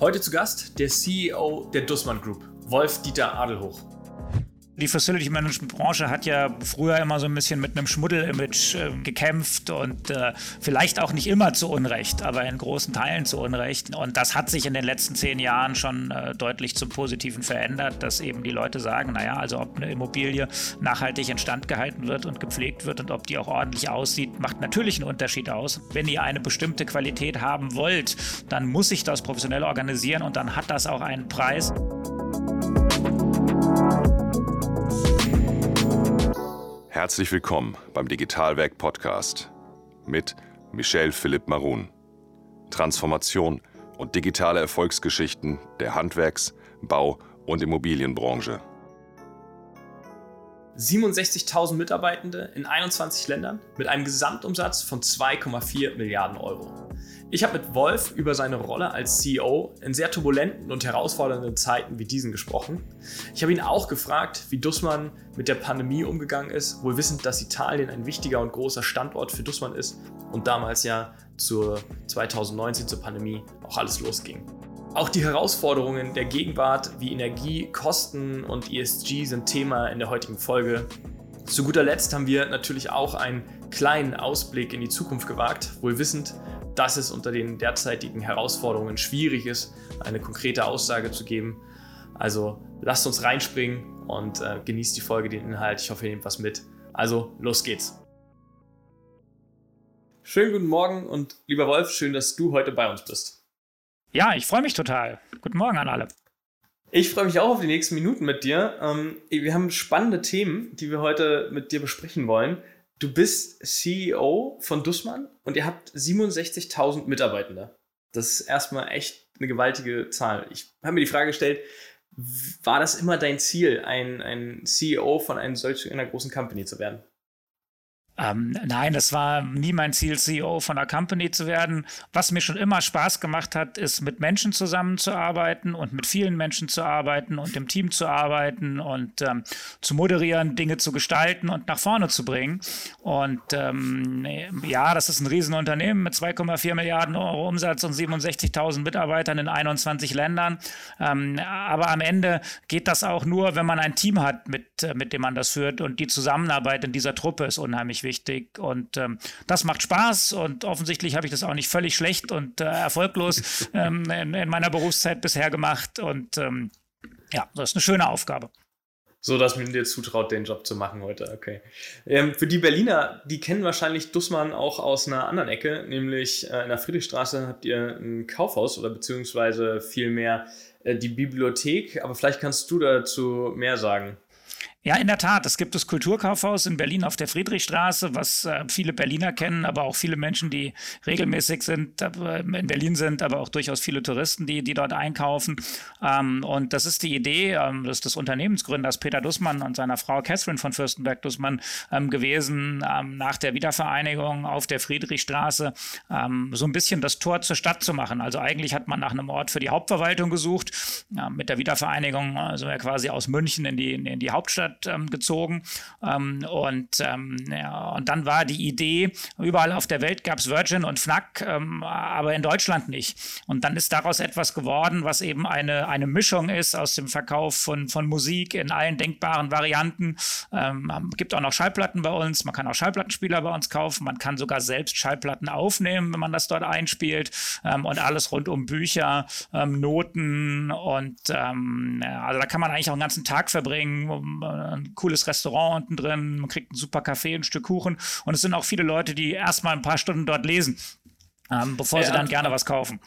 Heute zu Gast der CEO der Dussmann Group, Wolf Dieter Adelhoch. Die Facility Management Branche hat ja früher immer so ein bisschen mit einem Schmuddel-Image äh, gekämpft und äh, vielleicht auch nicht immer zu Unrecht, aber in großen Teilen zu Unrecht. Und das hat sich in den letzten zehn Jahren schon äh, deutlich zum Positiven verändert, dass eben die Leute sagen, naja, also ob eine Immobilie nachhaltig instand gehalten wird und gepflegt wird und ob die auch ordentlich aussieht, macht natürlich einen Unterschied aus. Wenn ihr eine bestimmte Qualität haben wollt, dann muss ich das professionell organisieren und dann hat das auch einen Preis. Herzlich willkommen beim Digitalwerk Podcast mit Michel Philipp Marun. Transformation und digitale Erfolgsgeschichten der Handwerks-, Bau- und Immobilienbranche. 67.000 Mitarbeitende in 21 Ländern mit einem Gesamtumsatz von 2,4 Milliarden Euro. Ich habe mit Wolf über seine Rolle als CEO in sehr turbulenten und herausfordernden Zeiten wie diesen gesprochen. Ich habe ihn auch gefragt, wie Dussmann mit der Pandemie umgegangen ist, wohl wissend, dass Italien ein wichtiger und großer Standort für Dussmann ist und damals ja zur 2019 zur Pandemie auch alles losging. Auch die Herausforderungen der Gegenwart wie Energie, Kosten und ESG sind Thema in der heutigen Folge. Zu guter Letzt haben wir natürlich auch einen kleinen Ausblick in die Zukunft gewagt, wohl wissend, dass es unter den derzeitigen Herausforderungen schwierig ist, eine konkrete Aussage zu geben. Also lasst uns reinspringen und äh, genießt die Folge, den Inhalt. Ich hoffe, ihr nehmt was mit. Also los geht's. Schönen guten Morgen und lieber Wolf, schön, dass du heute bei uns bist. Ja, ich freue mich total. Guten Morgen an alle. Ich freue mich auch auf die nächsten Minuten mit dir. Ähm, wir haben spannende Themen, die wir heute mit dir besprechen wollen. Du bist CEO von Dussmann und ihr habt 67.000 Mitarbeitende. Das ist erstmal echt eine gewaltige Zahl. Ich habe mir die Frage gestellt, war das immer dein Ziel, ein, ein CEO von einer solch einer großen Company zu werden? Ähm, nein, das war nie mein Ziel, CEO von einer Company zu werden. Was mir schon immer Spaß gemacht hat, ist mit Menschen zusammenzuarbeiten und mit vielen Menschen zu arbeiten und im Team zu arbeiten und ähm, zu moderieren, Dinge zu gestalten und nach vorne zu bringen. Und ähm, ja, das ist ein Riesenunternehmen mit 2,4 Milliarden Euro Umsatz und 67.000 Mitarbeitern in 21 Ländern. Ähm, aber am Ende geht das auch nur, wenn man ein Team hat, mit, mit dem man das führt. Und die Zusammenarbeit in dieser Truppe ist unheimlich wichtig wichtig und ähm, das macht Spaß und offensichtlich habe ich das auch nicht völlig schlecht und äh, erfolglos ähm, in, in, meiner Berufszeit bisher gemacht und ähm, ja, das ist eine schöne Aufgabe. So, dass man dir zutraut, den Job zu machen heute. Okay. Ähm, für die Berliner, die kennen wahrscheinlich Dussmann auch aus einer anderen Ecke, nämlich äh, in der Friedrichstraße habt ihr ein Kaufhaus oder beziehungsweise vielmehr äh, die Bibliothek. Aber vielleicht kannst du dazu mehr sagen. Ja, in der Tat. Es gibt das Kulturkaufhaus in Berlin auf der Friedrichstraße, was äh, viele Berliner kennen, aber auch viele Menschen, die regelmäßig sind, äh, in Berlin sind, aber auch durchaus viele Touristen, die, die dort einkaufen. Ähm, und das ist die Idee ähm, des, des Unternehmensgründers Peter Dussmann und seiner Frau Catherine von Fürstenberg-Dussmann ähm, gewesen, ähm, nach der Wiedervereinigung auf der Friedrichstraße ähm, so ein bisschen das Tor zur Stadt zu machen. Also eigentlich hat man nach einem Ort für die Hauptverwaltung gesucht. mit der Wiedervereinigung also quasi aus München in die, in die Hauptstadt Hauptstadt ähm, gezogen. Ähm, und, ähm, ja, und dann war die Idee, überall auf der Welt gab es Virgin und Fnac, ähm, aber in Deutschland nicht. Und dann ist daraus etwas geworden, was eben eine, eine Mischung ist aus dem Verkauf von, von Musik in allen denkbaren Varianten. Ähm, gibt auch noch Schallplatten bei uns, man kann auch Schallplattenspieler bei uns kaufen, man kann sogar selbst Schallplatten aufnehmen, wenn man das dort einspielt ähm, und alles rund um Bücher, Noten und ja, also da kann man eigentlich auch einen ganzen Tag verbringen, um, ein cooles Restaurant unten drin, man kriegt einen super Kaffee, ein Stück Kuchen und es sind auch viele Leute, die erstmal ein paar Stunden dort lesen, ähm, bevor ja, sie dann gerne was kaufen.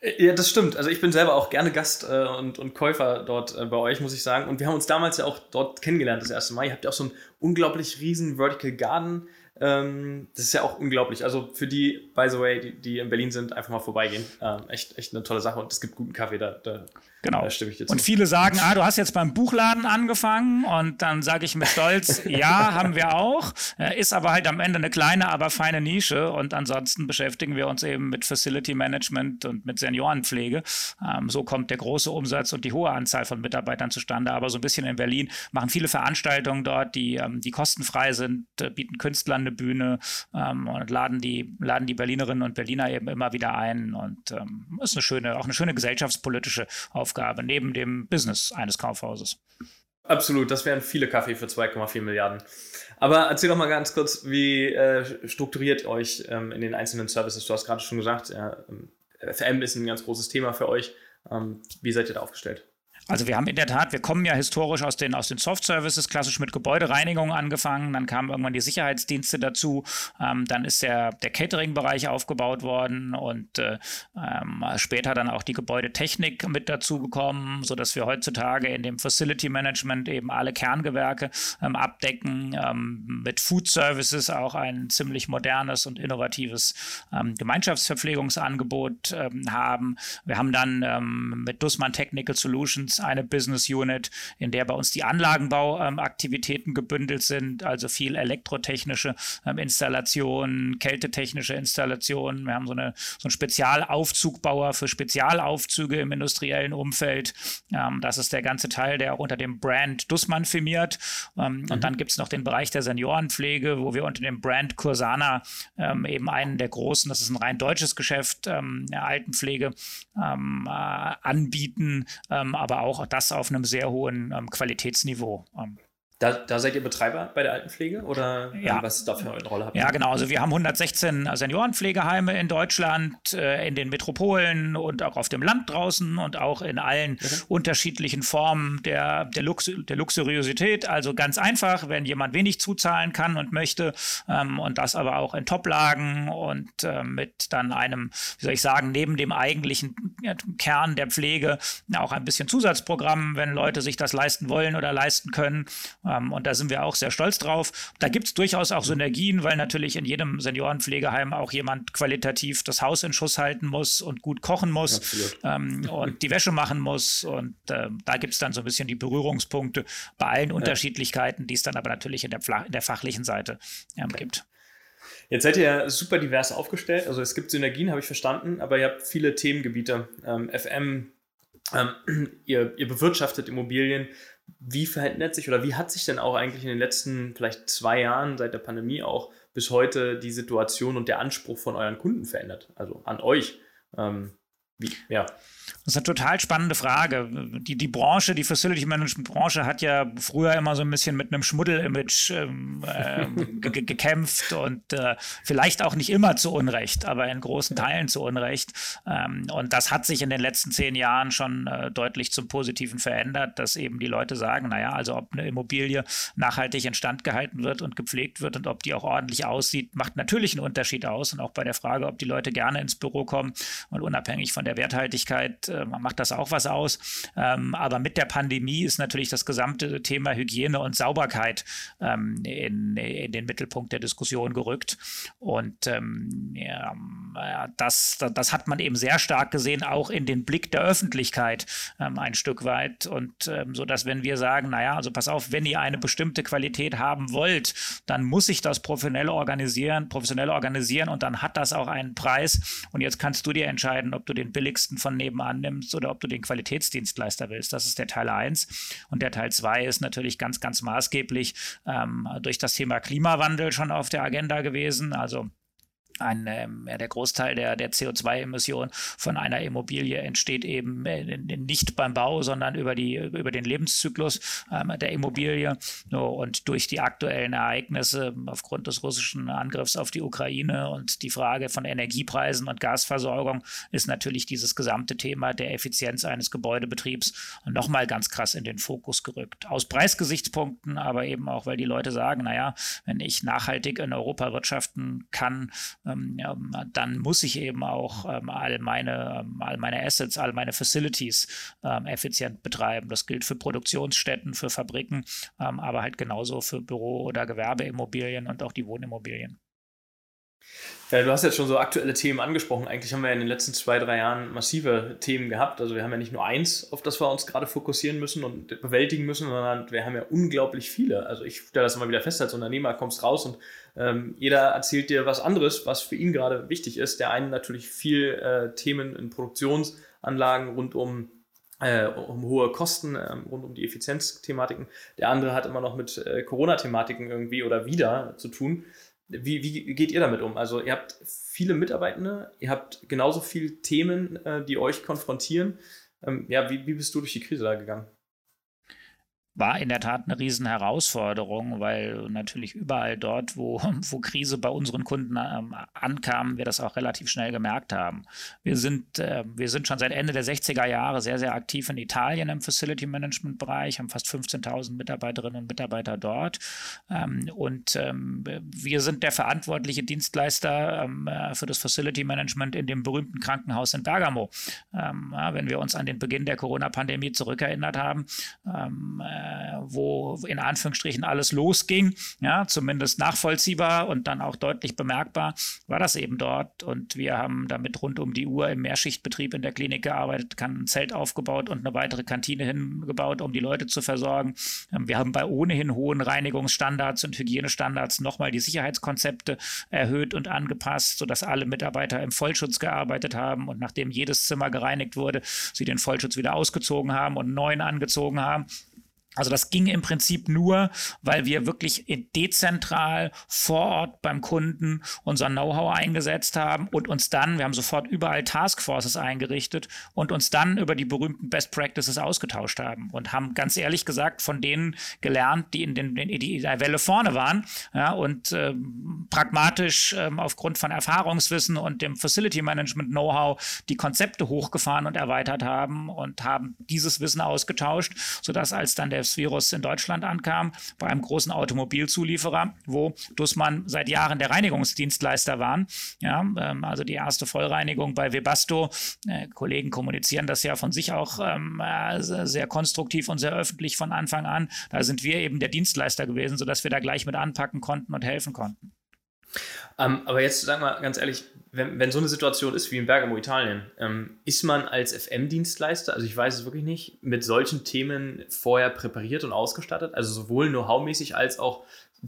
Äh, ja, das stimmt. Also ich bin selber auch gerne Gast äh, und, und Käufer dort äh, bei euch, muss ich sagen. Und wir haben uns damals ja auch dort kennengelernt das erste Mal. Ihr habt ja auch so einen unglaublich riesen Vertical Garden. Ähm, das ist ja auch unglaublich. Also für die, by the way, die, die in Berlin sind, einfach mal vorbeigehen. Ähm, echt, echt eine tolle Sache. Und es gibt guten Kaffee da. da Genau. und viele sagen, ah, du hast jetzt beim Buchladen angefangen und dann sage ich mit Stolz, ja, haben wir auch. Ist aber halt am Ende eine kleine, aber feine Nische und ansonsten beschäftigen wir uns eben mit Facility Management und mit Seniorenpflege. Ähm, so kommt der große Umsatz und die hohe Anzahl von Mitarbeitern zustande. Aber so ein bisschen in Berlin machen viele Veranstaltungen dort, die, ähm, die kostenfrei sind, äh, bieten Künstlern schöne Bühne ähm, und laden die, laden die Berlinerinnen und Berliner eben immer wieder ein. Und ähm, ist eine schöne, auch eine schöne gesellschaftspolitische Aufgabe neben dem Business eines Kaufhauses. Absolut, das wären viele Kaffee für 2,4 Milliarden. Aber erzähl doch mal ganz kurz, wie äh, strukturiert euch ähm, in den einzelnen Services? Du hast gerade schon gesagt, ja, FM ist ein ganz großes Thema für euch. Ähm, wie seid ihr da aufgestellt? Also wir haben in der Tat, wir kommen ja historisch aus den, aus den Soft-Services, klassisch mit Gebäudereinigung angefangen, dann kamen irgendwann die Sicherheitsdienste dazu, ähm, dann ist der, der Catering-Bereich aufgebaut worden und äh, ähm, später dann auch die Gebäudetechnik mit dazu gekommen, sodass wir heutzutage in dem Facility Management eben alle Kerngewerke ähm, abdecken, ähm, mit Food Services auch ein ziemlich modernes und innovatives ähm, Gemeinschaftsverpflegungsangebot ähm, haben. Wir haben dann mit Dussmann Technical Solutions eine Business Unit, in der bei uns die Anlagenbauaktivitäten ähm, gebündelt sind, also viel elektrotechnische ähm, Installationen, kältetechnische Installationen. Wir haben so, eine, so einen Spezialaufzugbauer für Spezialaufzüge im industriellen Umfeld. Ähm, das ist der ganze Teil, der auch unter dem Brand Dussmann firmiert. Ähm, mhm. Und dann gibt es noch den Bereich der Seniorenpflege, wo wir unter dem Brand Cursana ähm, eben einen der großen, das ist ein rein deutsches Geschäft, ähm, der Altenpflege äh, anbieten, aber auch auch das auf einem sehr hohen ähm, Qualitätsniveau. Ähm. Da, da, seid ihr Betreiber bei der Altenpflege oder ähm, ja. was da für eine Rolle? Habt ja, genau. Also wir haben 116 Seniorenpflegeheime in Deutschland, äh, in den Metropolen und auch auf dem Land draußen und auch in allen okay. unterschiedlichen Formen der, der, Lux der Luxuriosität. Also ganz einfach, wenn jemand wenig zuzahlen kann und möchte ähm, und das aber auch in Toplagen und äh, mit dann einem, wie soll ich sagen, neben dem eigentlichen Kern der Pflege auch ein bisschen Zusatzprogramm, wenn Leute sich das leisten wollen oder leisten können. Ähm, und da sind wir auch sehr stolz drauf. Da gibt es durchaus auch Synergien, weil natürlich in jedem Seniorenpflegeheim auch jemand qualitativ das Haus in Schuss halten muss und gut kochen muss ähm, und die Wäsche machen muss. Und äh, da gibt es dann so ein bisschen die Berührungspunkte bei allen ja. Unterschiedlichkeiten, die es dann aber natürlich in der, in der fachlichen Seite ähm, gibt. Jetzt seid ihr ja super divers aufgestellt. Also es gibt Synergien, habe ich verstanden, aber ihr habt viele Themengebiete. Ähm, FM, ähm, ihr, ihr bewirtschaftet Immobilien, wie verändert sich oder wie hat sich denn auch eigentlich in den letzten vielleicht zwei Jahren seit der Pandemie auch bis heute die Situation und der Anspruch von euren Kunden verändert? Also an euch. Ähm, wie, ja. Das ist eine total spannende Frage. Die, die Branche, die Facility Management Branche hat ja früher immer so ein bisschen mit einem Schmuddel-Image ähm, äh, gekämpft und äh, vielleicht auch nicht immer zu Unrecht, aber in großen Teilen zu Unrecht. Ähm, und das hat sich in den letzten zehn Jahren schon äh, deutlich zum Positiven verändert, dass eben die Leute sagen, naja, also ob eine Immobilie nachhaltig instand gehalten wird und gepflegt wird und ob die auch ordentlich aussieht, macht natürlich einen Unterschied aus. Und auch bei der Frage, ob die Leute gerne ins Büro kommen und unabhängig von der Werthaltigkeit äh, macht das auch was aus. Ähm, aber mit der Pandemie ist natürlich das gesamte Thema Hygiene und Sauberkeit ähm, in, in, den Mittelpunkt der Diskussion gerückt. Und ähm, ja, das, das hat man eben sehr stark gesehen, auch in den Blick der Öffentlichkeit ähm, ein Stück weit. Und ähm, so, dass wenn wir sagen, naja, also pass auf, wenn ihr eine bestimmte Qualität haben wollt, dann muss ich das professionell organisieren, professionell organisieren und dann hat das auch einen Preis. Und jetzt kannst du dir entscheiden, ob du den billigsten von nebenan nimmst oder ob du den Qualitätsdienstleister willst. Das ist der Teil 1. Und der Teil 2 ist natürlich ganz, ganz maßgeblich ähm, durch das Thema Klimawandel schon auf der Agenda gewesen. Also ein, ähm, der Großteil der, der CO2-Emissionen von einer Immobilie entsteht eben äh, nicht beim Bau, sondern über, die, über den Lebenszyklus ähm, der Immobilie. So, und durch die aktuellen Ereignisse aufgrund des russischen Angriffs auf die Ukraine und die Frage von Energiepreisen und Gasversorgung ist natürlich dieses gesamte Thema der Effizienz eines Gebäudebetriebs nochmal ganz krass in den Fokus gerückt. Aus Preisgesichtspunkten, aber eben auch, weil die Leute sagen, naja, wenn ich nachhaltig in Europa wirtschaften kann, ähm, dann muss ich eben auch ähm, all, meine, ähm, all meine Assets, all meine Facilities ähm, effizient betreiben. Das gilt für Produktionsstätten, für Fabriken, ähm, aber halt genauso für Büro- oder Gewerbeimmobilien und auch die Wohnimmobilien. Ja, du hast jetzt schon so aktuelle Themen angesprochen. Eigentlich haben wir in den letzten zwei, drei Jahren massive Themen gehabt. Also wir haben ja nicht nur eins, auf das wir uns gerade fokussieren müssen und bewältigen müssen, sondern wir haben ja unglaublich viele. Also ich stelle das immer wieder fest, als Unternehmer kommst raus und ähm, jeder erzählt dir was anderes, was für ihn gerade wichtig ist. Der eine natürlich viel äh, Themen in Produktionsanlagen rund um äh, um hohe Kosten, äh, rund um die Effizienzthematiken. Der andere hat immer noch mit äh, Corona-Thematiken irgendwie oder wieder zu tun. Wie, wie geht ihr damit um? Also ihr habt viele Mitarbeitende, ihr habt genauso viele Themen, äh, die euch konfrontieren. Ähm, ja, wie, wie bist du durch die Krise da gegangen? War in der Tat eine riesen Herausforderung, weil natürlich überall dort, wo, wo Krise bei unseren Kunden ähm, ankam, wir das auch relativ schnell gemerkt haben. Wir sind, äh, wir sind schon seit Ende der 60er Jahre sehr, sehr aktiv in Italien im Facility Management Bereich, haben fast 15.000 Mitarbeiterinnen und Mitarbeiter dort. Ähm, und ähm, wir sind der verantwortliche Dienstleister ähm, äh, für das Facility Management in dem berühmten Krankenhaus in Bergamo. Ähm, ja, wenn wir uns an den Beginn der Corona-Pandemie zurückerinnert haben, ähm, äh, äh, wo in Anführungsstrichen alles losging, ja, zumindest nachvollziehbar und dann auch deutlich bemerkbar, war das eben dort. Und wir haben damit rund um die Uhr im Mehrschichtbetrieb in der Klinik gearbeitet, ein Zelt aufgebaut und eine weitere Kantine hingebaut, um die Leute zu versorgen. Ähm, wir haben bei ohnehin hohen Reinigungsstandards und Hygienestandards nochmal die Sicherheitskonzepte erhöht und angepasst, sodass alle Mitarbeiter im Vollschutz gearbeitet haben und nachdem jedes Zimmer gereinigt wurde, sie den Vollschutz wieder ausgezogen haben und einen neuen angezogen haben. Also das ging im Prinzip nur, weil wir wirklich dezentral vor Ort beim Kunden unser Know-how eingesetzt haben und uns dann, wir haben sofort überall Taskforces eingerichtet und uns dann über die berühmten Best Practices ausgetauscht haben und haben ganz ehrlich gesagt von denen gelernt, die in, den, in der Welle vorne waren ja, und ähm, pragmatisch ähm, aufgrund von Erfahrungswissen und dem Facility Management Know-how die Konzepte hochgefahren und erweitert haben und haben dieses Wissen ausgetauscht, sodass als dann der das Virus in Deutschland ankam, bei einem großen Automobilzulieferer, wo Dussmann seit Jahren der Reinigungsdienstleister waren. Ja, ähm, also die erste Vollreinigung bei Webasto. Äh, Kollegen kommunizieren das ja von sich auch ähm, äh, sehr konstruktiv und sehr öffentlich von Anfang an. Da sind wir eben der Dienstleister gewesen, sodass wir da gleich mit anpacken konnten und helfen konnten. Ähm, aber jetzt sag mal ganz ehrlich, wenn, wenn so eine Situation ist wie in Bergamo, Italien, ähm, ist man als FM-Dienstleister, also ich weiß es wirklich nicht, mit solchen Themen vorher präpariert und ausgestattet, also sowohl know-how-mäßig als auch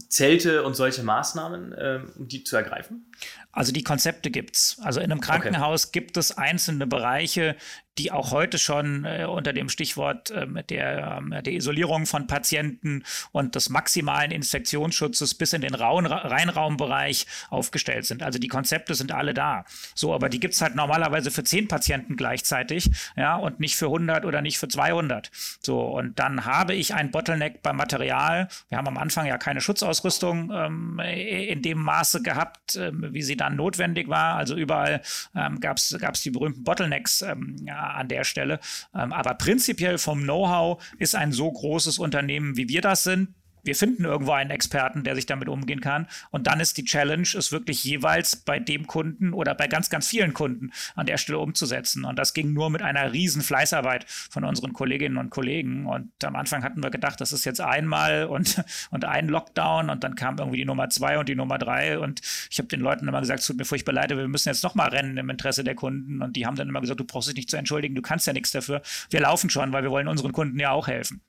Zelte und solche Maßnahmen, ähm, um die zu ergreifen? Also die Konzepte gibt es. Also in einem Krankenhaus okay. gibt es einzelne Bereiche, die auch heute schon äh, unter dem Stichwort äh, der, äh, der Isolierung von Patienten und des maximalen Infektionsschutzes bis in den Raun Reinraumbereich aufgestellt sind. Also die Konzepte sind alle da. So, aber die gibt es halt normalerweise für zehn Patienten gleichzeitig, ja, und nicht für 100 oder nicht für 200. So, und dann habe ich ein Bottleneck beim Material. Wir haben am Anfang ja keine Schutzausrüstung ähm, in dem Maße gehabt, ähm, wie sie dann notwendig war. Also überall ähm, gab es die berühmten Bottlenecks ähm, ja, an der Stelle. Ähm, aber prinzipiell vom Know-how ist ein so großes Unternehmen, wie wir das sind, wir finden irgendwo einen Experten, der sich damit umgehen kann. Und dann ist die Challenge, es wirklich jeweils bei dem Kunden oder bei ganz, ganz vielen Kunden an der Stelle umzusetzen. Und das ging nur mit einer riesen Fleißarbeit von unseren Kolleginnen und Kollegen. Und am Anfang hatten wir gedacht, das ist jetzt einmal und, und ein Lockdown und dann kam irgendwie die Nummer zwei und die Nummer drei. Und ich habe den Leuten immer gesagt, es tut mir furchtbar leid, wir müssen jetzt nochmal rennen im Interesse der Kunden. Und die haben dann immer gesagt, du brauchst dich nicht zu entschuldigen, du kannst ja nichts dafür. Wir laufen schon, weil wir wollen unseren Kunden ja auch helfen.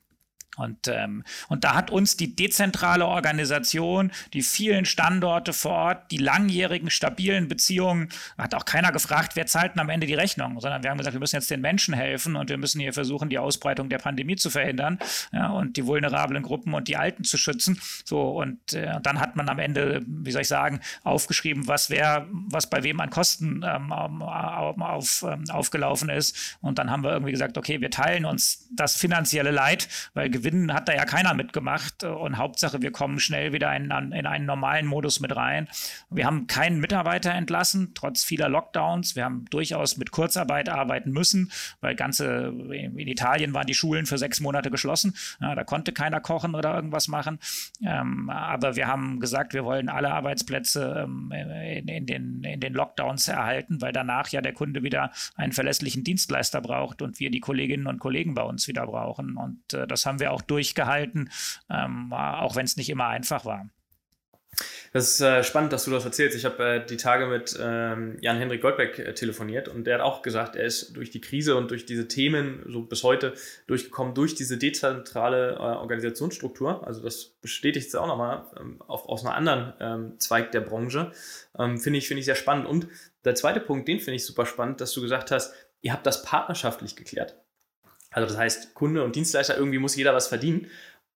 Und, ähm, und da hat uns die dezentrale Organisation, die vielen Standorte vor Ort, die langjährigen, stabilen Beziehungen, hat auch keiner gefragt, wer zahlt denn am Ende die Rechnung, sondern wir haben gesagt, wir müssen jetzt den Menschen helfen und wir müssen hier versuchen, die Ausbreitung der Pandemie zu verhindern ja, und die vulnerablen Gruppen und die Alten zu schützen. So, und äh, dann hat man am Ende, wie soll ich sagen, aufgeschrieben, was wer, was bei wem an Kosten ähm, auf, ähm, aufgelaufen ist. Und dann haben wir irgendwie gesagt, okay, wir teilen uns das finanzielle Leid, weil gewinnen hat da ja keiner mitgemacht. Und Hauptsache, wir kommen schnell wieder in, in einen normalen Modus mit rein. Wir haben keinen Mitarbeiter entlassen, trotz vieler Lockdowns. Wir haben durchaus mit Kurzarbeit arbeiten müssen, weil ganze, in Italien waren die Schulen für sechs Monate geschlossen. Ja, da konnte keiner kochen oder irgendwas machen. Ähm, aber wir haben gesagt, wir wollen alle Arbeitsplätze ähm, in, in, den, in den Lockdowns erhalten, weil danach ja der Kunde wieder einen verlässlichen Dienstleister braucht und wir die Kolleginnen und Kollegen bei uns wieder brauchen. Und äh, das haben wir auch durchgehalten, ähm, auch wenn es nicht immer einfach war. Das ist äh, spannend, dass du das erzählst. Ich habe äh, die Tage mit ähm, Jan-Henrik Goldbeck äh, telefoniert und der hat auch gesagt, er ist durch die Krise und durch diese Themen so bis heute durchgekommen, durch diese dezentrale äh, Organisationsstruktur. Also das bestätigt es auch nochmal ähm, aus einem anderen ähm, Zweig der Branche. Ähm, finde ich, find ich sehr spannend. Und der zweite Punkt, den finde ich super spannend, dass du gesagt hast, ihr habt das partnerschaftlich geklärt. Also das heißt, Kunde und Dienstleister, irgendwie muss jeder was verdienen.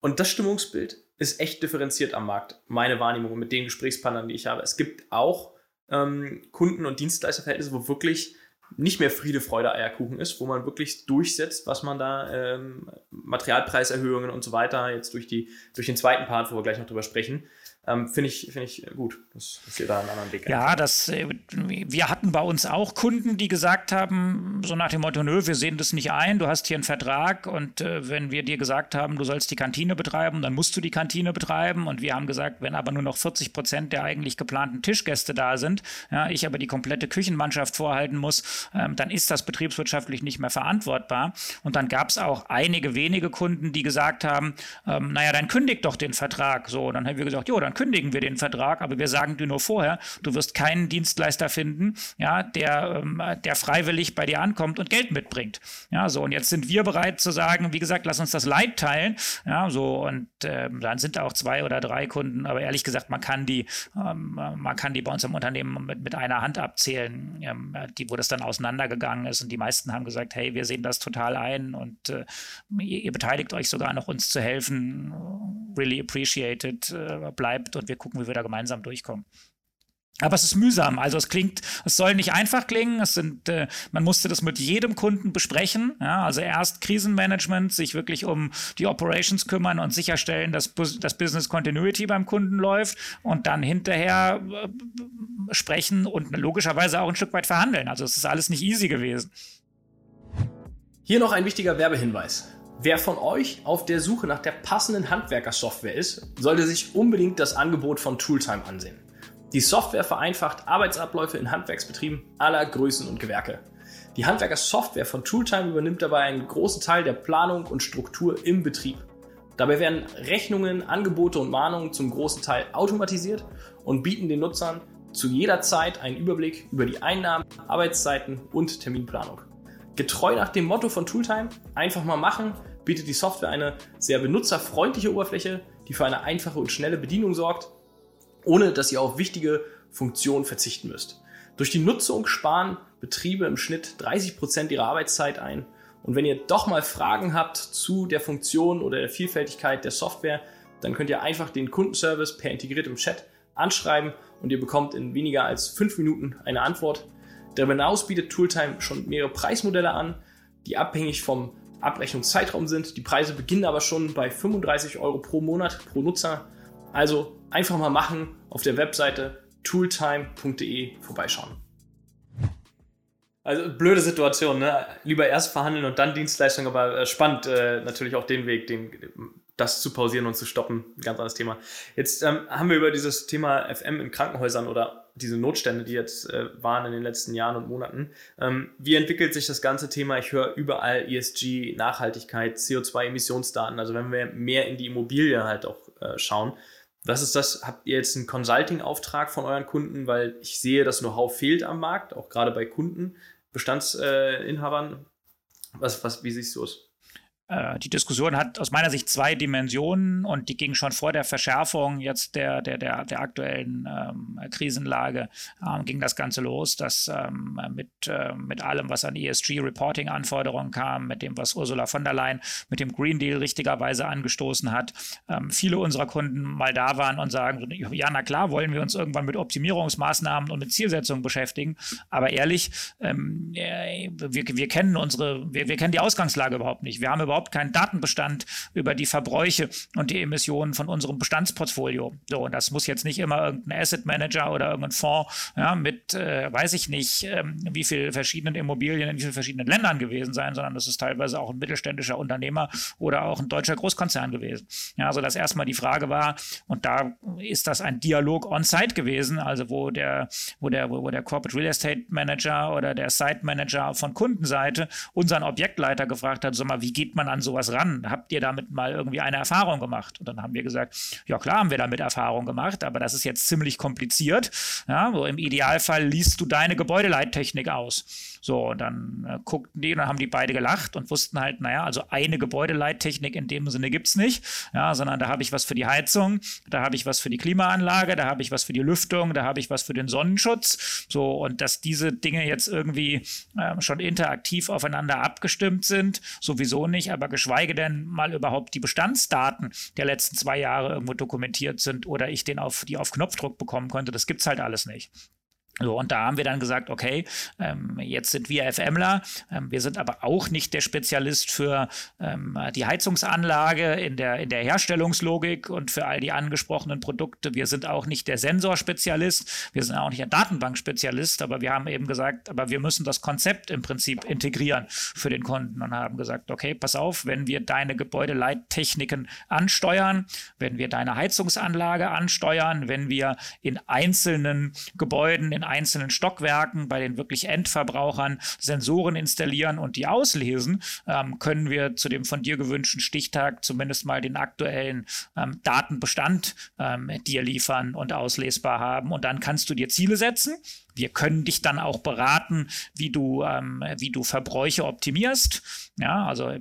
Und das Stimmungsbild ist echt differenziert am Markt, meine Wahrnehmung mit den Gesprächspartnern, die ich habe. Es gibt auch ähm, Kunden- und Dienstleisterverhältnisse, wo wirklich nicht mehr Friede, Freude, Eierkuchen ist, wo man wirklich durchsetzt, was man da, ähm, Materialpreiserhöhungen und so weiter, jetzt durch, die, durch den zweiten Part, wo wir gleich noch drüber sprechen, ähm, Finde ich, find ich gut, dass, dass ihr da einen anderen Weg Ja, das, äh, wir hatten bei uns auch Kunden, die gesagt haben, so nach dem Motto, nö, wir sehen das nicht ein, du hast hier einen Vertrag und äh, wenn wir dir gesagt haben, du sollst die Kantine betreiben, dann musst du die Kantine betreiben und wir haben gesagt, wenn aber nur noch 40 Prozent der eigentlich geplanten Tischgäste da sind, ja, ich aber die komplette Küchenmannschaft vorhalten muss, ähm, dann ist das betriebswirtschaftlich nicht mehr verantwortbar. Und dann gab es auch einige wenige Kunden, die gesagt haben, ähm, naja, dann kündigt doch den Vertrag. So, dann haben wir gesagt, jo, dann dann kündigen wir den Vertrag, aber wir sagen dir nur vorher, du wirst keinen Dienstleister finden, ja, der, ähm, der freiwillig bei dir ankommt und Geld mitbringt. Ja, so, und jetzt sind wir bereit zu sagen, wie gesagt, lass uns das Leid teilen. Ja, so, und ähm, dann sind auch zwei oder drei Kunden, aber ehrlich gesagt, man kann die, ähm, man kann die bei uns im Unternehmen mit, mit einer Hand abzählen, ähm, die, wo das dann auseinandergegangen ist. Und die meisten haben gesagt, hey, wir sehen das total ein und äh, ihr, ihr, beteiligt euch sogar noch, uns zu helfen. Really appreciated. Äh, bleibt bleibt und wir gucken, wie wir da gemeinsam durchkommen. Aber es ist mühsam. Also es klingt, es soll nicht einfach klingen. Es sind, äh, man musste das mit jedem Kunden besprechen. Ja, also erst Krisenmanagement, sich wirklich um die Operations kümmern und sicherstellen, dass das Business Continuity beim Kunden läuft und dann hinterher äh, sprechen und logischerweise auch ein Stück weit verhandeln. Also es ist alles nicht easy gewesen. Hier noch ein wichtiger Werbehinweis. Wer von euch auf der Suche nach der passenden Handwerkersoftware ist, sollte sich unbedingt das Angebot von Tooltime ansehen. Die Software vereinfacht Arbeitsabläufe in Handwerksbetrieben aller Größen und Gewerke. Die Handwerkersoftware von Tooltime übernimmt dabei einen großen Teil der Planung und Struktur im Betrieb. Dabei werden Rechnungen, Angebote und Mahnungen zum großen Teil automatisiert und bieten den Nutzern zu jeder Zeit einen Überblick über die Einnahmen, Arbeitszeiten und Terminplanung. Getreu nach dem Motto von Tooltime, einfach mal machen, bietet die Software eine sehr benutzerfreundliche Oberfläche, die für eine einfache und schnelle Bedienung sorgt, ohne dass ihr auf wichtige Funktionen verzichten müsst. Durch die Nutzung sparen Betriebe im Schnitt 30 Prozent ihrer Arbeitszeit ein. Und wenn ihr doch mal Fragen habt zu der Funktion oder der Vielfältigkeit der Software, dann könnt ihr einfach den Kundenservice per integriertem Chat anschreiben und ihr bekommt in weniger als fünf Minuten eine Antwort. Darüber hinaus bietet Tooltime schon mehrere Preismodelle an, die abhängig vom Abrechnungszeitraum sind. Die Preise beginnen aber schon bei 35 Euro pro Monat pro Nutzer. Also einfach mal machen, auf der Webseite tooltime.de vorbeischauen. Also blöde Situation, ne? Lieber erst verhandeln und dann Dienstleistung, aber äh, spannend äh, natürlich auch den Weg, den, das zu pausieren und zu stoppen. Ganz anderes Thema. Jetzt ähm, haben wir über dieses Thema FM in Krankenhäusern oder diese Notstände, die jetzt äh, waren in den letzten Jahren und Monaten. Ähm, wie entwickelt sich das ganze Thema? Ich höre überall ESG, Nachhaltigkeit, CO2-Emissionsdaten. Also wenn wir mehr in die Immobilie halt auch äh, schauen. Was ist das? Habt ihr jetzt einen Consulting-Auftrag von euren Kunden? Weil ich sehe, das Know-how fehlt am Markt, auch gerade bei Kunden, Bestandsinhabern. was, was, wie siehst du es? Äh, die Diskussion hat aus meiner Sicht zwei Dimensionen und die ging schon vor der Verschärfung jetzt der, der, der, der aktuellen ähm, Krisenlage, ähm, ging das Ganze los, dass ähm, mit, äh, mit allem, was an ESG-Reporting-Anforderungen kam, mit dem, was Ursula von der Leyen mit dem Green Deal richtigerweise angestoßen hat, ähm, viele unserer Kunden mal da waren und sagen, ja, na klar, wollen wir uns irgendwann mit Optimierungsmaßnahmen und mit Zielsetzungen beschäftigen, aber ehrlich, ähm, äh, wir, wir kennen unsere, wir, wir kennen die Ausgangslage überhaupt nicht. Wir haben überhaupt überhaupt keinen Datenbestand über die Verbräuche und die Emissionen von unserem Bestandsportfolio. So, und das muss jetzt nicht immer irgendein Asset Manager oder irgendein Fonds ja, mit, äh, weiß ich nicht, ähm, wie viel verschiedenen Immobilien in wie vielen verschiedenen Ländern gewesen sein, sondern das ist teilweise auch ein mittelständischer Unternehmer oder auch ein deutscher Großkonzern gewesen. Ja, also das erstmal die Frage war, und da ist das ein Dialog on-site gewesen, also wo der, wo der, wo der Corporate Real Estate Manager oder der Site Manager von Kundenseite unseren Objektleiter gefragt hat, sag mal, wie geht man an sowas ran? Habt ihr damit mal irgendwie eine Erfahrung gemacht? Und dann haben wir gesagt, ja klar haben wir damit Erfahrung gemacht, aber das ist jetzt ziemlich kompliziert. Ja, so im Idealfall liest du deine Gebäudeleittechnik aus. So, und dann äh, guckten die und dann haben die beide gelacht und wussten halt, naja, also eine Gebäudeleittechnik in dem Sinne gibt es nicht, ja, sondern da habe ich was für die Heizung, da habe ich was für die Klimaanlage, da habe ich was für die Lüftung, da habe ich was für den Sonnenschutz. So, und dass diese Dinge jetzt irgendwie äh, schon interaktiv aufeinander abgestimmt sind, sowieso nicht. Aber geschweige denn mal überhaupt die Bestandsdaten der letzten zwei Jahre irgendwo dokumentiert sind oder ich den auf die auf Knopfdruck bekommen konnte. Das gibt es halt alles nicht. So, und da haben wir dann gesagt, okay, ähm, jetzt sind wir FMler, ähm, wir sind aber auch nicht der Spezialist für ähm, die Heizungsanlage in der, in der Herstellungslogik und für all die angesprochenen Produkte. Wir sind auch nicht der Sensorspezialist, wir sind auch nicht der Datenbankspezialist, aber wir haben eben gesagt, aber wir müssen das Konzept im Prinzip integrieren für den Kunden und haben gesagt, okay, pass auf, wenn wir deine Gebäudeleittechniken ansteuern, wenn wir deine Heizungsanlage ansteuern, wenn wir in einzelnen Gebäuden, in einzelnen Stockwerken bei den wirklich Endverbrauchern Sensoren installieren und die auslesen, ähm, können wir zu dem von dir gewünschten Stichtag zumindest mal den aktuellen ähm, Datenbestand ähm, dir liefern und auslesbar haben. Und dann kannst du dir Ziele setzen wir können dich dann auch beraten, wie du, ähm, wie du Verbräuche optimierst. Ja, also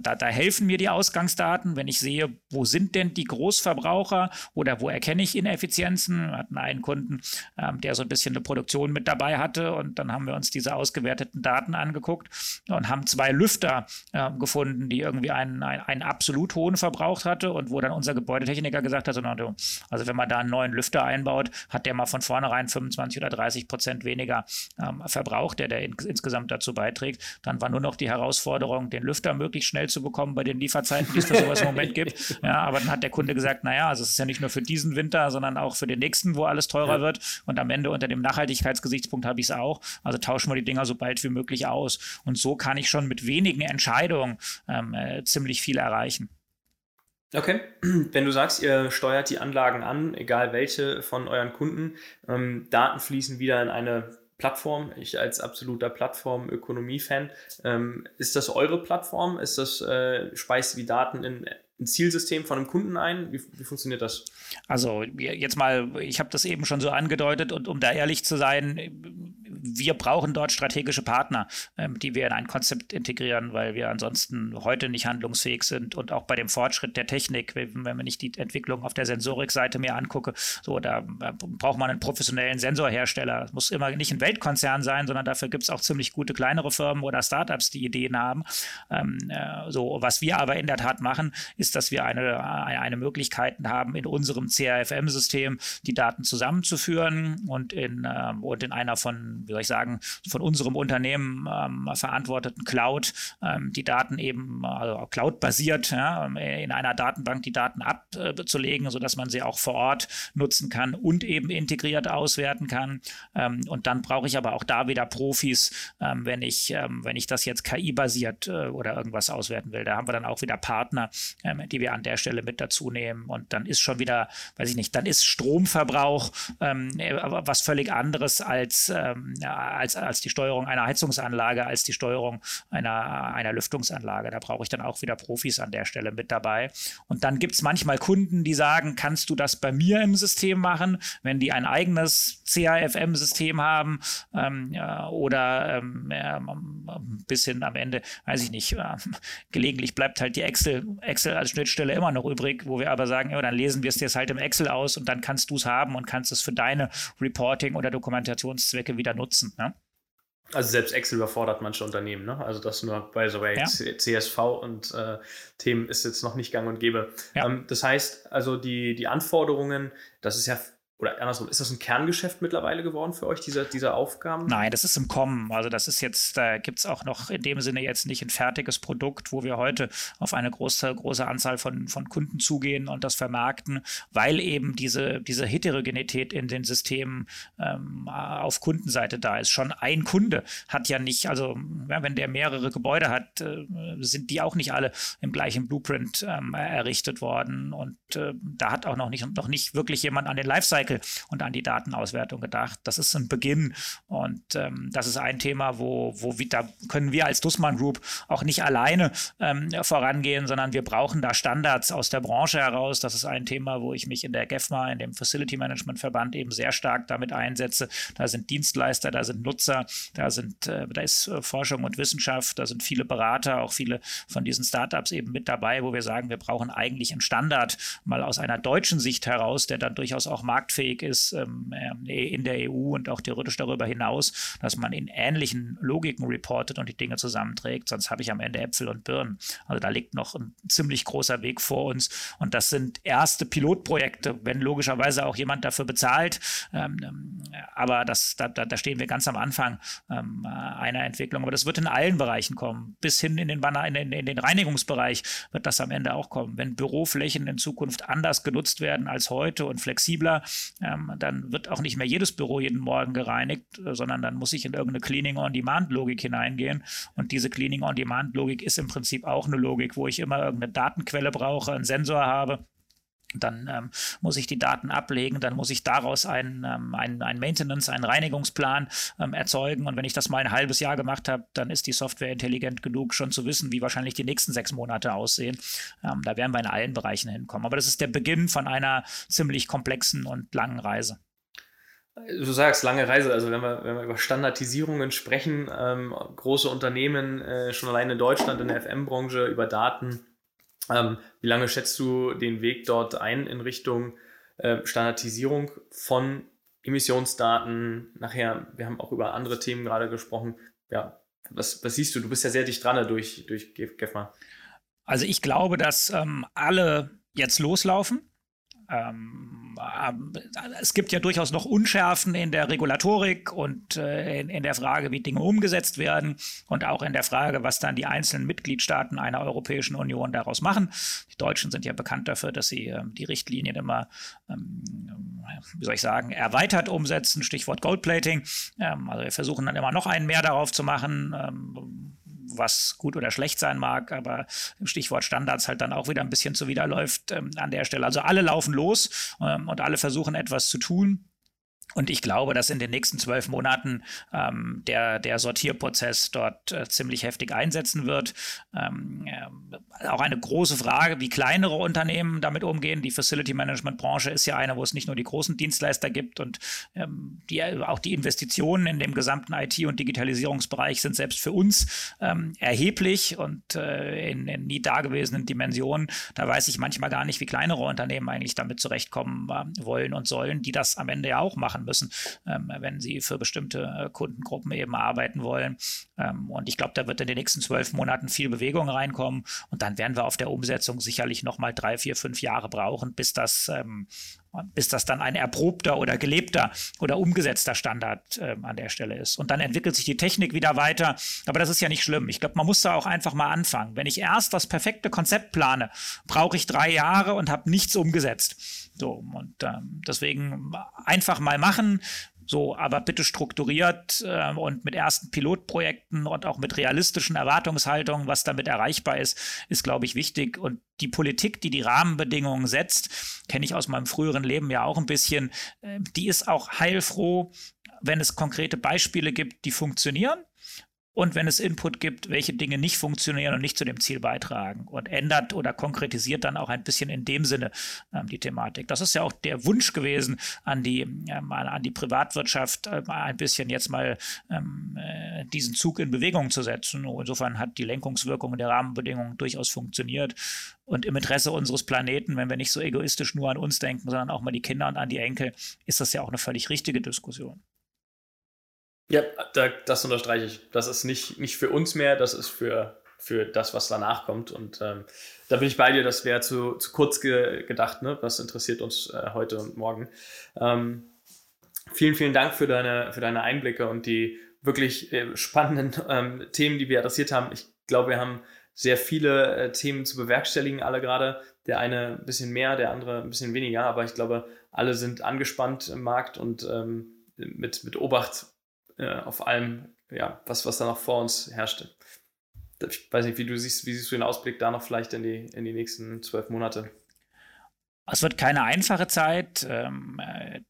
da, da helfen mir die Ausgangsdaten, wenn ich sehe, wo sind denn die Großverbraucher oder wo erkenne ich Ineffizienzen. Wir hatten einen Kunden, ähm, der so ein bisschen eine Produktion mit dabei hatte und dann haben wir uns diese ausgewerteten Daten angeguckt und haben zwei Lüfter äh, gefunden, die irgendwie einen, einen, einen, absolut hohen Verbrauch hatte und wo dann unser Gebäudetechniker gesagt hat, also wenn man da einen neuen Lüfter einbaut, hat der mal von vornherein 25 oder 30 Prozent Prozent weniger ähm, Verbrauch, der, der in, insgesamt dazu beiträgt. Dann war nur noch die Herausforderung, den Lüfter möglichst schnell zu bekommen bei den Lieferzeiten, die es für sowas im Moment gibt. Ja, aber dann hat der Kunde gesagt, naja, also es ist ja nicht nur für diesen Winter, sondern auch für den nächsten, wo alles teurer ja. wird. Und am Ende unter dem Nachhaltigkeitsgesichtspunkt habe ich es auch. Also tauschen wir die Dinger so bald wie möglich aus. Und so kann ich schon mit wenigen Entscheidungen ähm, äh, ziemlich viel erreichen. Okay, wenn du sagst, ihr steuert die Anlagen an, egal welche von euren Kunden, ähm, Daten fließen wieder in eine Plattform. Ich als absoluter Plattform-Ökonomie-Fan, ähm, ist das eure Plattform? Ist das, äh, speist die Daten in ein Zielsystem von einem Kunden ein? Wie, wie funktioniert das? Also jetzt mal, ich habe das eben schon so angedeutet und um da ehrlich zu sein, wir brauchen dort strategische Partner, ähm, die wir in ein Konzept integrieren, weil wir ansonsten heute nicht handlungsfähig sind und auch bei dem Fortschritt der Technik, wenn, wenn man nicht die Entwicklung auf der Sensorikseite mir angucke, so da äh, braucht man einen professionellen Sensorhersteller. Es muss immer nicht ein Weltkonzern sein, sondern dafür gibt es auch ziemlich gute kleinere Firmen oder Startups, die Ideen haben. Ähm, äh, so, was wir aber in der Tat machen, ist, dass wir eine, eine Möglichkeit haben, in unserem CRFM-System die Daten zusammenzuführen und in, äh, und in einer von wie soll ich sagen, von unserem Unternehmen ähm, verantworteten Cloud ähm, die Daten eben, also Cloud-basiert, ja, in einer Datenbank die Daten abzulegen, äh, sodass man sie auch vor Ort nutzen kann und eben integriert auswerten kann. Ähm, und dann brauche ich aber auch da wieder Profis, ähm, wenn ich, ähm, wenn ich das jetzt KI-basiert äh, oder irgendwas auswerten will. Da haben wir dann auch wieder Partner, ähm, die wir an der Stelle mit dazu nehmen. Und dann ist schon wieder, weiß ich nicht, dann ist Stromverbrauch äh, was völlig anderes als, ähm, als, als die Steuerung einer Heizungsanlage, als die Steuerung einer, einer Lüftungsanlage. Da brauche ich dann auch wieder Profis an der Stelle mit dabei. Und dann gibt es manchmal Kunden, die sagen, kannst du das bei mir im System machen, wenn die ein eigenes CAFM-System haben ähm, ja, oder ähm, ja, bis hin am Ende, weiß ich nicht, äh, gelegentlich bleibt halt die Excel, Excel als Schnittstelle immer noch übrig, wo wir aber sagen, ja, dann lesen wir es dir halt im Excel aus und dann kannst du es haben und kannst es für deine Reporting- oder Dokumentationszwecke wieder nutzen nutzen. Ne? Also selbst Excel überfordert manche Unternehmen. Ne? Also das nur, by the way, ja. CSV und äh, Themen ist jetzt noch nicht gang und gäbe. Ja. Ähm, das heißt, also die, die Anforderungen, das ist ja oder andersrum, ist das ein Kerngeschäft mittlerweile geworden für euch, diese, diese Aufgaben? Nein, das ist im Kommen. Also das ist jetzt, da gibt es auch noch in dem Sinne jetzt nicht ein fertiges Produkt, wo wir heute auf eine große, große Anzahl von, von Kunden zugehen und das vermarkten, weil eben diese, diese Heterogenität in den Systemen ähm, auf Kundenseite da ist. Schon ein Kunde hat ja nicht, also ja, wenn der mehrere Gebäude hat, äh, sind die auch nicht alle im gleichen Blueprint ähm, errichtet worden. Und äh, da hat auch noch nicht, noch nicht wirklich jemand an den Lifecycle Lifecycle und an die Datenauswertung gedacht. Das ist ein Beginn und ähm, das ist ein Thema, wo, wo wir, da können wir als Dussmann Group auch nicht alleine ähm, vorangehen, sondern wir brauchen da Standards aus der Branche heraus. Das ist ein Thema, wo ich mich in der GEFMA, in dem Facility Management Verband eben sehr stark damit einsetze. Da sind Dienstleister, da sind Nutzer, da sind, äh, da ist äh, Forschung und Wissenschaft, da sind viele Berater, auch viele von diesen Startups eben mit dabei, wo wir sagen, wir brauchen eigentlich einen Standard mal aus einer deutschen Sicht heraus, der dann durchaus auch marktfähig tragfähig ist ähm, äh, in der EU und auch theoretisch darüber hinaus, dass man in ähnlichen Logiken reportet und die Dinge zusammenträgt. Sonst habe ich am Ende Äpfel und Birnen. Also da liegt noch ein ziemlich großer Weg vor uns. Und das sind erste Pilotprojekte, wenn logischerweise auch jemand dafür bezahlt. Ähm, ähm aber das, da, da, stehen wir ganz am Anfang ähm, einer Entwicklung. Aber das wird in allen Bereichen kommen. Bis hin in den, in den, in den Reinigungsbereich wird das am Ende auch kommen. Wenn Büroflächen in Zukunft anders genutzt werden als heute und flexibler, ähm, dann wird auch nicht mehr jedes Büro jeden Morgen gereinigt, sondern dann muss ich in irgendeine Cleaning-on-Demand-Logik hineingehen. Und diese Cleaning-on-Demand-Logik ist im Prinzip auch eine Logik, wo ich immer irgendeine Datenquelle brauche, einen Sensor habe dann ähm, muss ich die Daten ablegen, dann muss ich daraus einen, ähm, einen, einen Maintenance, einen Reinigungsplan ähm, erzeugen. Und wenn ich das mal ein halbes Jahr gemacht habe, dann ist die Software intelligent genug, schon zu wissen, wie wahrscheinlich die nächsten sechs Monate aussehen. Ähm, da werden wir in allen Bereichen hinkommen. Aber das ist der Beginn von einer ziemlich komplexen und langen Reise. Du sagst lange Reise, also wenn wir, wenn wir über Standardisierungen sprechen, ähm, große Unternehmen, äh, schon allein in Deutschland in der FM-Branche, über Daten, ähm, wie lange schätzt du den Weg dort ein in Richtung äh, Standardisierung von Emissionsdaten? Nachher, wir haben auch über andere Themen gerade gesprochen. Ja, was, was siehst du? Du bist ja sehr dicht dran durch, durch GEFMA. Also ich glaube, dass ähm, alle jetzt loslaufen. Ähm, äh, es gibt ja durchaus noch Unschärfen in der Regulatorik und äh, in, in, der Frage, wie Dinge umgesetzt werden und auch in der Frage, was dann die einzelnen Mitgliedstaaten einer Europäischen Union daraus machen. Die Deutschen sind ja bekannt dafür, dass sie äh, die Richtlinien immer, ähm, wie soll ich sagen, erweitert umsetzen, Stichwort Goldplating. Ähm, also wir versuchen dann immer noch einen mehr darauf zu machen ähm, was gut oder schlecht sein mag, aber im Stichwort Standards halt dann auch wieder ein bisschen zuwiderläuft ähm, an der Stelle. Also alle laufen los ähm, und alle versuchen etwas zu tun. Und ich glaube, dass in den nächsten zwölf Monaten ähm, der, der Sortierprozess dort äh, ziemlich heftig einsetzen wird. Ähm, äh, auch eine große Frage, wie kleinere Unternehmen damit umgehen. Die Facility Management Branche ist ja eine, wo es nicht nur die großen Dienstleister gibt und ähm, die, auch die Investitionen in dem gesamten IT- und Digitalisierungsbereich sind selbst für uns ähm, erheblich und äh, in, in, nie dagewesenen Dimensionen. Da weiß ich manchmal gar nicht, wie kleinere Unternehmen eigentlich damit zurechtkommen äh, wollen und sollen, die das am Ende ja auch machen machen müssen, ähm, wenn sie für bestimmte äh, Kundengruppen eben arbeiten wollen. Ähm, und ich glaube, da wird in den nächsten zwölf Monaten viel Bewegung reinkommen. Und dann werden wir auf der Umsetzung sicherlich noch mal drei, vier, fünf Jahre brauchen, bis das ähm, bis das dann ein erprobter oder gelebter oder umgesetzter Standard äh, an der Stelle ist. Und dann entwickelt sich die Technik wieder weiter. Aber das ist ja nicht schlimm. Ich glaube, man muss da auch einfach mal anfangen. Wenn ich erst das perfekte Konzept plane, brauche ich drei Jahre und habe nichts umgesetzt. So, und ähm, deswegen einfach mal machen, so, aber bitte strukturiert äh, und mit ersten Pilotprojekten und auch mit realistischen Erwartungshaltungen, was damit erreichbar ist, ist, glaube ich, wichtig. Und die Politik, die die Rahmenbedingungen setzt, kenne ich aus meinem früheren Leben ja auch ein bisschen, äh, die ist auch heilfroh, wenn es konkrete Beispiele gibt, die funktionieren und wenn es Input gibt, welche Dinge nicht funktionieren und nicht zu dem Ziel beitragen und ändert oder konkretisiert dann auch ein bisschen in dem Sinne ähm, die Thematik. Das ist ja auch der Wunsch gewesen an die, ähm, an die Privatwirtschaft, äh, ein bisschen jetzt mal ähm, äh, diesen Zug in Bewegung zu setzen. Insofern hat die Lenkungswirkung der Rahmenbedingungen durchaus funktioniert. Und im Interesse unseres Planeten, wenn wir nicht so egoistisch nur an uns denken, sondern auch mal die Kinder und an die Enkel, ist das ja auch eine völlig richtige Diskussion. Ja, da, das unterstreiche ich. Das ist nicht, nicht für uns mehr, das ist für, für das, was danach kommt. Und ähm, da bin ich bei dir, das wäre zu, zu kurz ge gedacht. Ne? Was interessiert uns äh, heute und morgen? Ähm, vielen, vielen Dank für deine, für deine Einblicke und die wirklich äh, spannenden ähm, Themen, die wir adressiert haben. Ich glaube, wir haben sehr viele äh, Themen zu bewerkstelligen, alle gerade. Der eine ein bisschen mehr, der andere ein bisschen weniger, aber ich glaube, alle sind angespannt im Markt und ähm, mit, mit Obacht äh, auf allem, ja, was, was da noch vor uns herrschte. Ich weiß nicht, wie du siehst, wie siehst du den Ausblick da noch vielleicht in die, in die nächsten zwölf Monate? Es wird keine einfache Zeit. Ähm,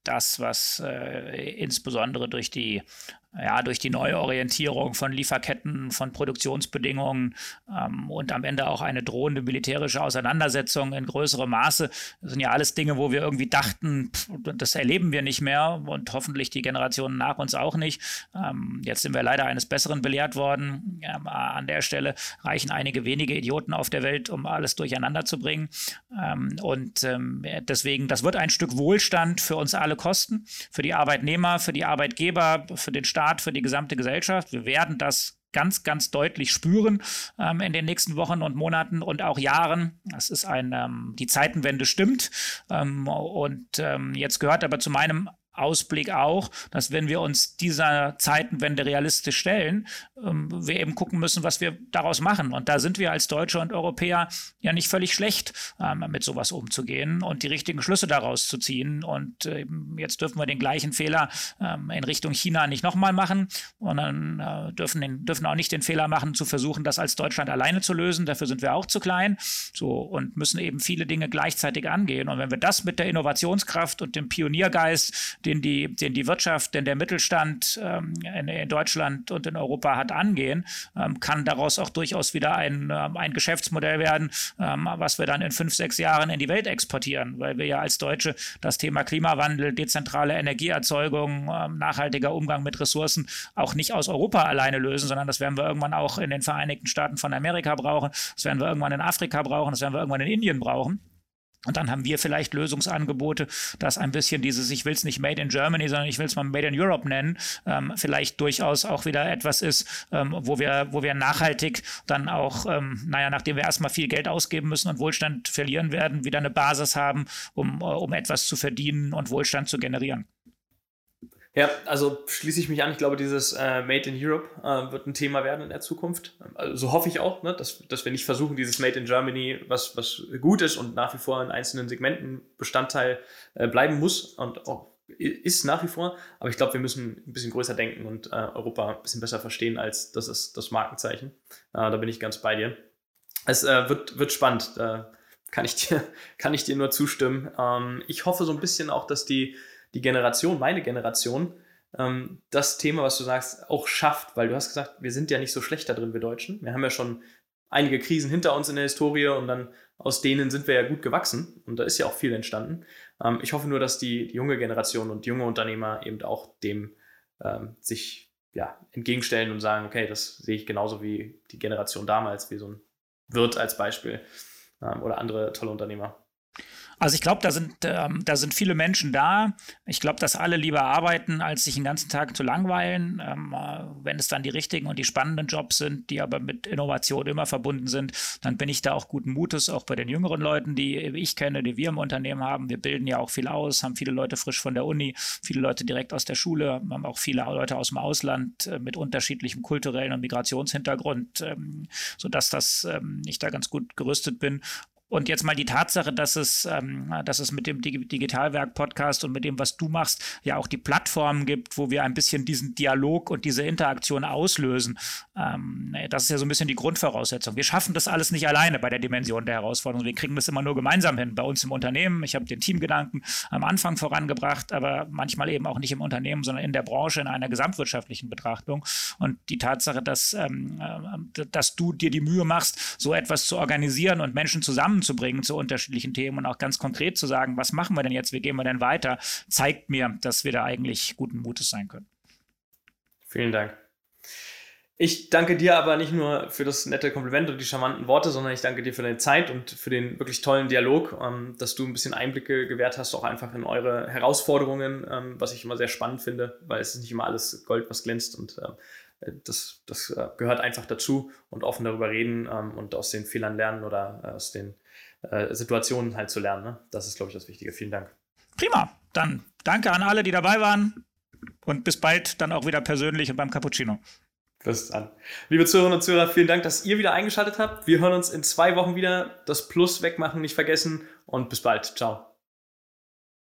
das, was äh, insbesondere durch die ja, durch die Neuorientierung von Lieferketten, von Produktionsbedingungen ähm, und am Ende auch eine drohende militärische Auseinandersetzung in größerem Maße. Das sind ja alles Dinge, wo wir irgendwie dachten, pff, das erleben wir nicht mehr und hoffentlich die Generationen nach uns auch nicht. Ähm, jetzt sind wir leider eines Besseren belehrt worden. Ja, an der Stelle reichen einige wenige Idioten auf der Welt, um alles durcheinander zu bringen. Ähm, und ähm, deswegen, das wird ein Stück Wohlstand für uns alle kosten, für die Arbeitnehmer, für die Arbeitgeber, für den Staat Staat, für die gesamte Gesellschaft. Wir werden das ganz, ganz deutlich spüren ähm, in den nächsten Wochen und Monaten und auch Jahren. Das ist ein, ähm, die Zeitenwende stimmt. Ähm, und ähm, jetzt gehört aber zu meinem Ausblick auch, dass wenn wir uns dieser Zeitenwende realistisch stellen, ähm, wir eben gucken müssen, was wir daraus machen. Und da sind wir als Deutsche und Europäer ja nicht völlig schlecht, ähm, mit sowas umzugehen und die richtigen Schlüsse daraus zu ziehen. Und äh, jetzt dürfen wir den gleichen Fehler ähm, in Richtung China nicht nochmal machen, sondern äh, dürfen, den, dürfen auch nicht den Fehler machen, zu versuchen, das als Deutschland alleine zu lösen. Dafür sind wir auch zu klein. So und müssen eben viele Dinge gleichzeitig angehen. Und wenn wir das mit der Innovationskraft und dem Pioniergeist, den die, den die Wirtschaft, den der Mittelstand ähm, in, Deutschland und in Europa hat, angehen, ähm, kann daraus auch durchaus wieder ein, ähm, ein Geschäftsmodell werden, ähm, was wir dann in fünf, sechs Jahren in die Welt exportieren, weil wir ja als Deutsche das Thema Klimawandel, dezentrale Energieerzeugung, ähm, nachhaltiger Umgang mit Ressourcen auch nicht aus Europa alleine lösen, sondern das werden wir irgendwann auch in den Vereinigten Staaten von Amerika brauchen, das werden wir irgendwann in Afrika brauchen, das werden wir irgendwann in Indien brauchen. Und dann haben wir vielleicht Lösungsangebote, dass ein bisschen dieses, ich will es nicht Made in Germany, sondern ich will es mal Made in Europe nennen, ähm, vielleicht durchaus auch wieder etwas ist, ähm, wo, wir, wo wir nachhaltig dann auch, ähm, naja, nachdem wir erstmal viel Geld ausgeben müssen und Wohlstand verlieren werden, wieder eine Basis haben, um, um etwas zu verdienen und Wohlstand zu generieren. Ja, also schließe ich mich an. Ich glaube, dieses äh, Made in Europe äh, wird ein Thema werden in der Zukunft. Also, so hoffe ich auch, ne, dass, dass wir nicht versuchen, dieses Made in Germany, was, was gut ist und nach wie vor in einzelnen Segmenten Bestandteil äh, bleiben muss und auch ist nach wie vor. Aber ich glaube, wir müssen ein bisschen größer denken und äh, Europa ein bisschen besser verstehen, als das ist das Markenzeichen. Äh, da bin ich ganz bei dir. Es äh, wird, wird spannend. Kann ich dir, kann ich dir nur zustimmen. Ähm, ich hoffe so ein bisschen auch, dass die die Generation, meine Generation, ähm, das Thema, was du sagst, auch schafft, weil du hast gesagt, wir sind ja nicht so schlecht da drin, wir Deutschen. Wir haben ja schon einige Krisen hinter uns in der Historie und dann aus denen sind wir ja gut gewachsen und da ist ja auch viel entstanden. Ähm, ich hoffe nur, dass die, die, junge Generation und junge Unternehmer eben auch dem ähm, sich ja, entgegenstellen und sagen, okay, das sehe ich genauso wie die Generation damals, wie so ein Wirt als Beispiel ähm, oder andere tolle Unternehmer. Also ich glaube, da sind, ähm, da sind viele Menschen da. Ich glaube, dass alle lieber arbeiten, als sich den ganzen Tag zu langweilen. Ähm, äh, wenn es dann die richtigen und die spannenden Jobs sind, die aber mit Innovation immer verbunden sind, dann bin ich da auch guten Mutes, auch bei den jüngeren Leuten, die ich kenne, die wir im Unternehmen haben. Wir bilden ja auch viel aus, haben viele Leute frisch von der Uni, viele Leute direkt aus der Schule, haben auch viele Leute aus dem Ausland äh, mit unterschiedlichem kulturellen und Migrationshintergrund, ähm, sodass das ähm, ich da ganz gut gerüstet bin. Und jetzt mal die Tatsache, dass es, ähm, dass es mit dem Digitalwerk-Podcast und mit dem, was du machst, ja auch die Plattformen gibt, wo wir ein bisschen diesen Dialog und diese Interaktion auslösen. Ähm, das ist ja so ein bisschen die Grundvoraussetzung. Wir schaffen das alles nicht alleine bei der Dimension der Herausforderung. Wir kriegen das immer nur gemeinsam hin. Bei uns im Unternehmen. Ich habe den Teamgedanken am Anfang vorangebracht, aber manchmal eben auch nicht im Unternehmen, sondern in der Branche, in einer gesamtwirtschaftlichen Betrachtung. Und die Tatsache, dass, ähm, äh, dass du dir die Mühe machst, so etwas zu organisieren und Menschen zusammen zusammenzubringen zu unterschiedlichen Themen und auch ganz konkret zu sagen, was machen wir denn jetzt, wie gehen wir denn weiter, zeigt mir, dass wir da eigentlich guten Mutes sein können. Vielen Dank. Ich danke dir aber nicht nur für das nette Kompliment und die charmanten Worte, sondern ich danke dir für deine Zeit und für den wirklich tollen Dialog, ähm, dass du ein bisschen Einblicke gewährt hast, auch einfach in eure Herausforderungen, ähm, was ich immer sehr spannend finde, weil es ist nicht immer alles Gold, was glänzt und ähm, äh, das, das äh, gehört einfach dazu und offen darüber reden und aus den Fehlern lernen oder äh, aus den äh, Situationen halt zu lernen. Ne? Das ist, glaube ich, das Wichtige. Vielen Dank. Prima. Dann danke an alle, die dabei waren und bis bald dann auch wieder persönlich und beim Cappuccino. Bis dann. Liebe Zuhörerinnen und Zuhörer, vielen Dank, dass ihr wieder eingeschaltet habt. Wir hören uns in zwei Wochen wieder. Das Plus wegmachen nicht vergessen und bis bald. Ciao.